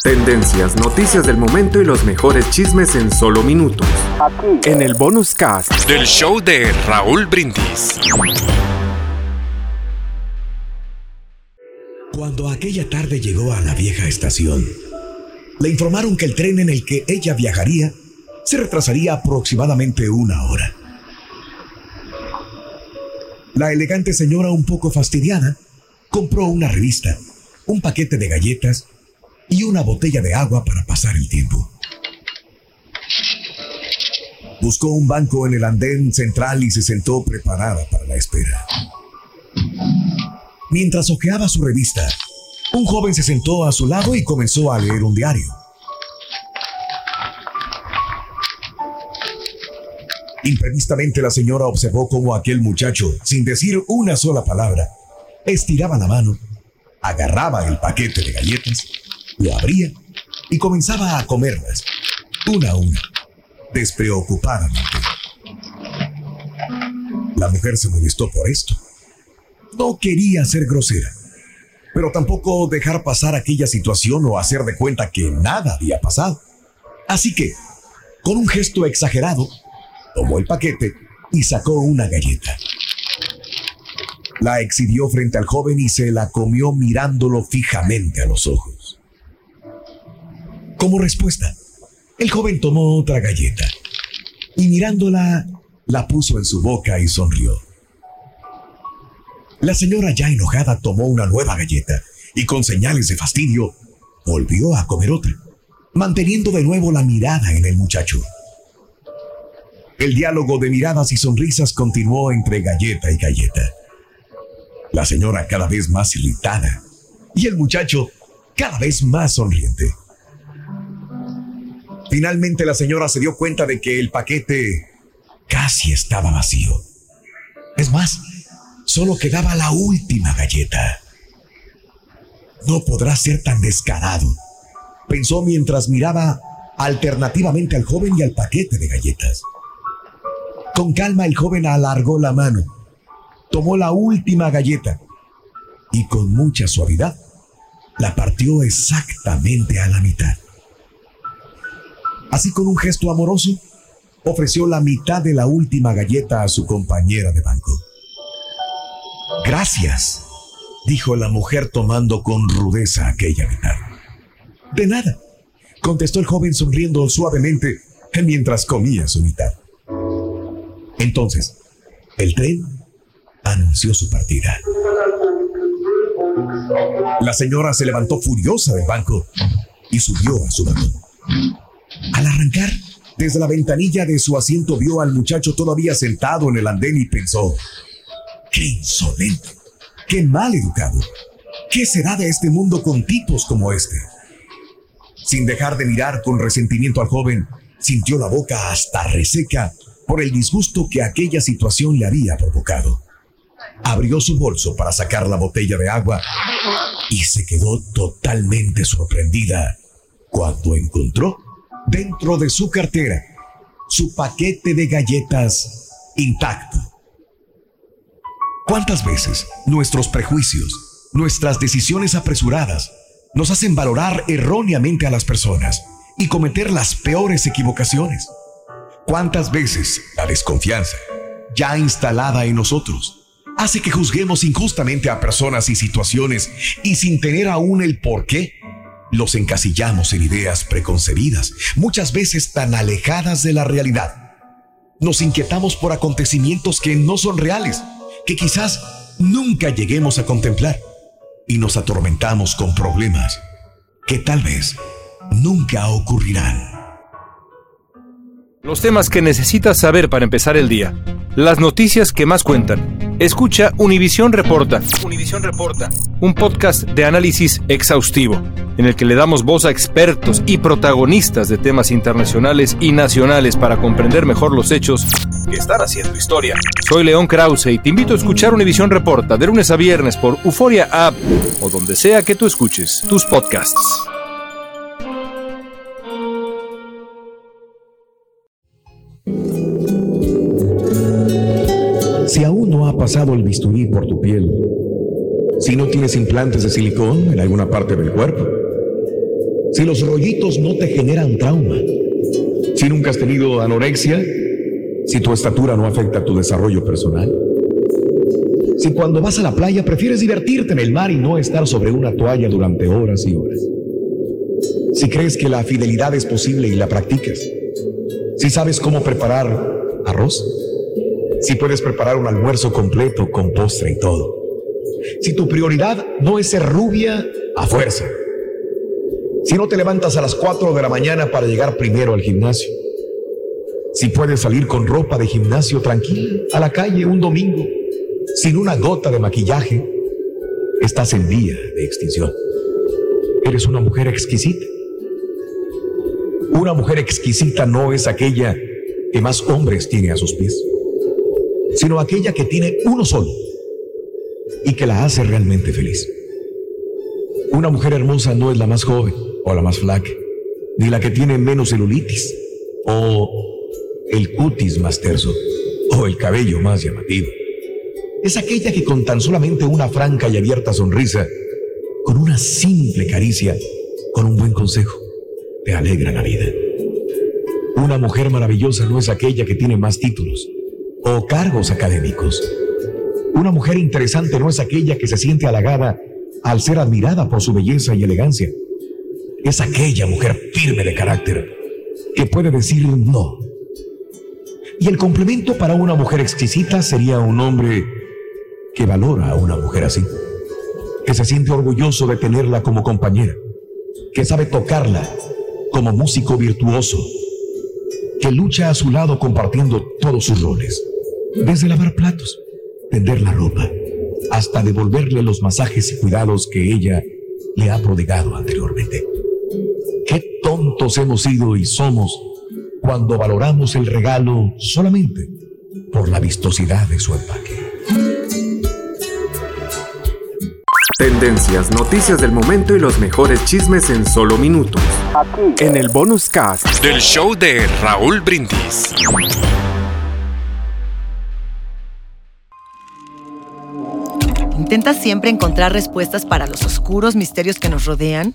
Tendencias, noticias del momento y los mejores chismes en solo minutos. Aquí. En el bonus cast del show de Raúl Brindis. Cuando aquella tarde llegó a la vieja estación, le informaron que el tren en el que ella viajaría se retrasaría aproximadamente una hora. La elegante señora, un poco fastidiada, compró una revista, un paquete de galletas y una botella de agua para pasar el tiempo. Buscó un banco en el andén central y se sentó preparada para la espera. Mientras hojeaba su revista, un joven se sentó a su lado y comenzó a leer un diario. Imprevistamente la señora observó cómo aquel muchacho, sin decir una sola palabra, estiraba la mano, agarraba el paquete de galletas lo abría y comenzaba a comerlas, una a una, despreocupadamente. La mujer se molestó por esto. No quería ser grosera, pero tampoco dejar pasar aquella situación o hacer de cuenta que nada había pasado. Así que, con un gesto exagerado, tomó el paquete y sacó una galleta. La exhibió frente al joven y se la comió mirándolo fijamente a los ojos. Como respuesta, el joven tomó otra galleta y mirándola, la puso en su boca y sonrió. La señora ya enojada tomó una nueva galleta y con señales de fastidio volvió a comer otra, manteniendo de nuevo la mirada en el muchacho. El diálogo de miradas y sonrisas continuó entre galleta y galleta. La señora cada vez más irritada y el muchacho cada vez más sonriente. Finalmente la señora se dio cuenta de que el paquete casi estaba vacío. Es más, solo quedaba la última galleta. No podrá ser tan descarado, pensó mientras miraba alternativamente al joven y al paquete de galletas. Con calma el joven alargó la mano, tomó la última galleta y con mucha suavidad la partió exactamente a la mitad. Así con un gesto amoroso, ofreció la mitad de la última galleta a su compañera de banco. Gracias, dijo la mujer tomando con rudeza aquella mitad. De nada, contestó el joven sonriendo suavemente mientras comía su mitad. Entonces, el tren anunció su partida. La señora se levantó furiosa del banco y subió a su vagón. Al arrancar, desde la ventanilla de su asiento vio al muchacho todavía sentado en el andén y pensó, ¡qué insolente! ¡Qué mal educado! ¿Qué será de este mundo con tipos como este? Sin dejar de mirar con resentimiento al joven, sintió la boca hasta reseca por el disgusto que aquella situación le había provocado. Abrió su bolso para sacar la botella de agua y se quedó totalmente sorprendida cuando encontró dentro de su cartera su paquete de galletas intacto. ¿Cuántas veces nuestros prejuicios, nuestras decisiones apresuradas, nos hacen valorar erróneamente a las personas y cometer las peores equivocaciones? ¿Cuántas veces la desconfianza, ya instalada en nosotros, hace que juzguemos injustamente a personas y situaciones y sin tener aún el por qué los encasillamos en ideas preconcebidas, muchas veces tan alejadas de la realidad. Nos inquietamos por acontecimientos que no son reales, que quizás nunca lleguemos a contemplar, y nos atormentamos con problemas que tal vez nunca ocurrirán. Los temas que necesitas saber para empezar el día. Las noticias que más cuentan. Escucha Univisión Reporta. Univisión Reporta. Un podcast de análisis exhaustivo. En el que le damos voz a expertos y protagonistas de temas internacionales y nacionales para comprender mejor los hechos que están haciendo historia. Soy León Krause y te invito a escuchar Univisión Reporta de lunes a viernes por Euforia App o donde sea que tú escuches tus podcasts. Si aún no ha pasado el bisturí por tu piel, si no tienes implantes de silicón en alguna parte del cuerpo, si los rollitos no te generan trauma, si nunca has tenido anorexia, si tu estatura no afecta tu desarrollo personal, si cuando vas a la playa prefieres divertirte en el mar y no estar sobre una toalla durante horas y horas, si crees que la fidelidad es posible y la practicas, si sabes cómo preparar arroz, si puedes preparar un almuerzo completo con postre y todo. Si tu prioridad no es ser rubia a fuerza. Si no te levantas a las 4 de la mañana para llegar primero al gimnasio. Si puedes salir con ropa de gimnasio tranquila a la calle un domingo, sin una gota de maquillaje, estás en vía de extinción. Eres una mujer exquisita. Una mujer exquisita no es aquella que más hombres tiene a sus pies sino aquella que tiene uno solo y que la hace realmente feliz. Una mujer hermosa no es la más joven o la más flaca, ni la que tiene menos celulitis o el cutis más terso o el cabello más llamativo. Es aquella que con tan solamente una franca y abierta sonrisa, con una simple caricia, con un buen consejo, te alegra la vida. Una mujer maravillosa no es aquella que tiene más títulos, o cargos académicos. Una mujer interesante no es aquella que se siente halagada al ser admirada por su belleza y elegancia. Es aquella mujer firme de carácter que puede decir no. Y el complemento para una mujer exquisita sería un hombre que valora a una mujer así, que se siente orgulloso de tenerla como compañera, que sabe tocarla como músico virtuoso, que lucha a su lado compartiendo todos sus roles. Desde lavar platos, tender la ropa, hasta devolverle los masajes y cuidados que ella le ha prodigado anteriormente. Hemos sido y somos cuando valoramos el regalo solamente por la vistosidad de su empaque. Tendencias, noticias del momento y los mejores chismes en solo minutos. Aquí. En el bonus cast del show de Raúl Brindis. ¿Intentas siempre encontrar respuestas para los oscuros misterios que nos rodean?